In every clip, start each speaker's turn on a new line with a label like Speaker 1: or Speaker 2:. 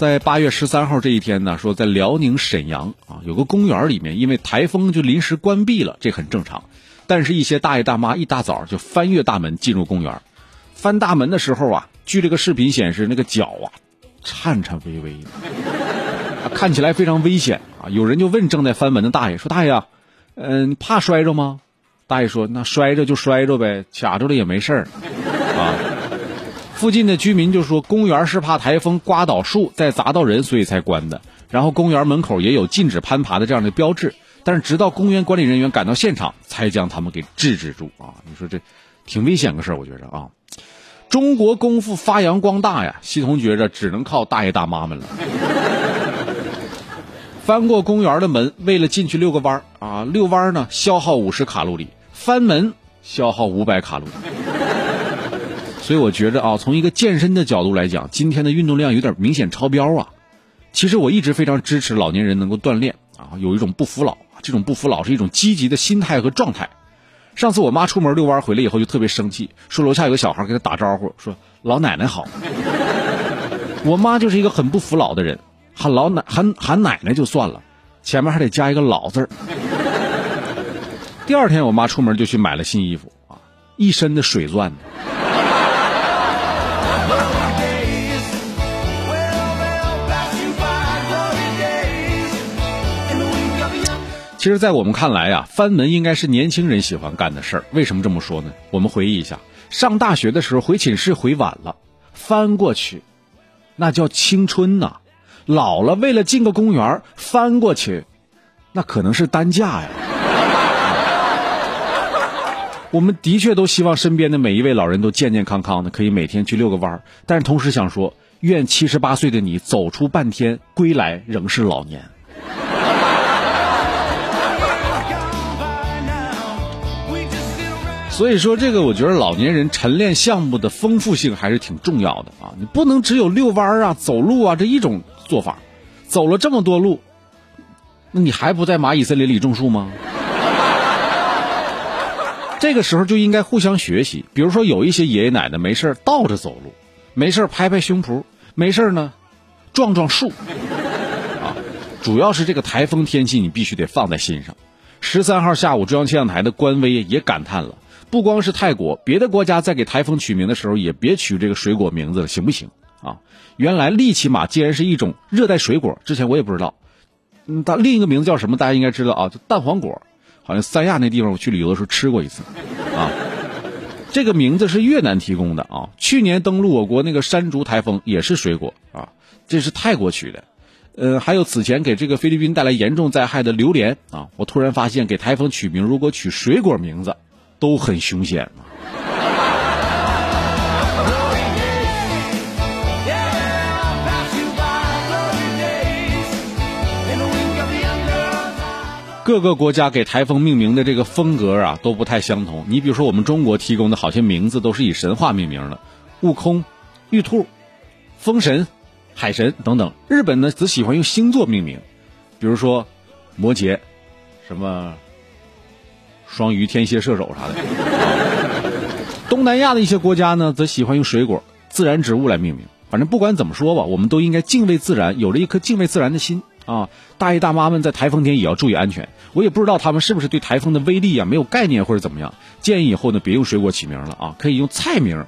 Speaker 1: 在八月十三号这一天呢，说在辽宁沈阳啊，有个公园里面因为台风就临时关闭了，这很正常。但是，一些大爷大妈一大早就翻越大门进入公园，翻大门的时候啊，据这个视频显示，那个脚啊颤颤巍巍的，看起来非常危险啊。有人就问正在翻门的大爷说：“大爷，嗯，怕摔着吗？”大爷说：“那摔着就摔着呗，卡住了也没事儿。”附近的居民就说：“公园是怕台风刮倒树再砸到人，所以才关的。然后公园门口也有禁止攀爬的这样的标志，但是直到公园管理人员赶到现场，才将他们给制止住。啊，你说这挺危险个事儿，我觉着啊，中国功夫发扬光大呀，系统觉着只能靠大爷大妈们了。翻过公园的门，为了进去遛个弯儿啊，遛弯儿呢消耗五十卡路里，翻门消耗五百卡路里。所以我觉着啊，从一个健身的角度来讲，今天的运动量有点明显超标啊。其实我一直非常支持老年人能够锻炼啊，有一种不服老，这种不服老是一种积极的心态和状态。上次我妈出门遛弯回来以后就特别生气，说楼下有个小孩给她打招呼，说老奶奶好。我妈就是一个很不服老的人，喊老奶喊喊奶奶就算了，前面还得加一个老字儿。第二天我妈出门就去买了新衣服啊，一身的水钻。其实，在我们看来呀，翻门应该是年轻人喜欢干的事儿。为什么这么说呢？我们回忆一下，上大学的时候回寝室回晚了，翻过去，那叫青春呐；老了为了进个公园翻过去，那可能是担架呀。我们的确都希望身边的每一位老人都健健康康的，可以每天去遛个弯儿。但是同时想说，愿七十八岁的你走出半天，归来仍是老年。所以说，这个我觉得老年人晨练项目的丰富性还是挺重要的啊！你不能只有遛弯儿啊、走路啊这一种做法，走了这么多路，那你还不在蚂蚁森林里种树吗？这个时候就应该互相学习。比如说，有一些爷爷奶奶没事倒着走路，没事拍拍胸脯，没事呢撞撞树啊。主要是这个台风天气，你必须得放在心上。十三号下午，中央气象台的官微也感叹了。不光是泰国，别的国家在给台风取名的时候也别取这个水果名字了，行不行啊？原来利奇马竟然是一种热带水果，之前我也不知道。嗯，它另一个名字叫什么？大家应该知道啊，就蛋黄果。好像三亚那地方我去旅游的时候吃过一次。啊，这个名字是越南提供的啊。去年登陆我国那个山竹台风也是水果啊，这是泰国取的。呃，还有此前给这个菲律宾带来严重灾害的榴莲啊，我突然发现给台风取名如果取水果名字。都很凶险各个国家给台风命名的这个风格啊都不太相同。你比如说，我们中国提供的好些名字都是以神话命名的，悟空、玉兔、风神、海神等等。日本呢则喜欢用星座命名，比如说摩羯，什么。双鱼、天蝎、射手啥的。东南亚的一些国家呢，则喜欢用水果、自然植物来命名。反正不管怎么说吧，我们都应该敬畏自然，有着一颗敬畏自然的心啊！大爷大妈们在台风天也要注意安全。我也不知道他们是不是对台风的威力啊没有概念或者怎么样。建议以后呢，别用水果起名了啊，可以用菜名，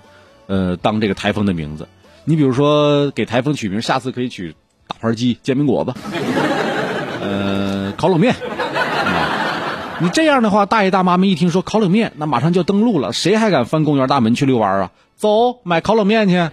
Speaker 1: 呃，当这个台风的名字。你比如说给台风取名，下次可以取大盘鸡、煎饼果子，呃，烤冷面。你这样的话，大爷大妈们一听说烤冷面，那马上就要登陆了，谁还敢翻公园大门去遛弯啊？走，买烤冷面去。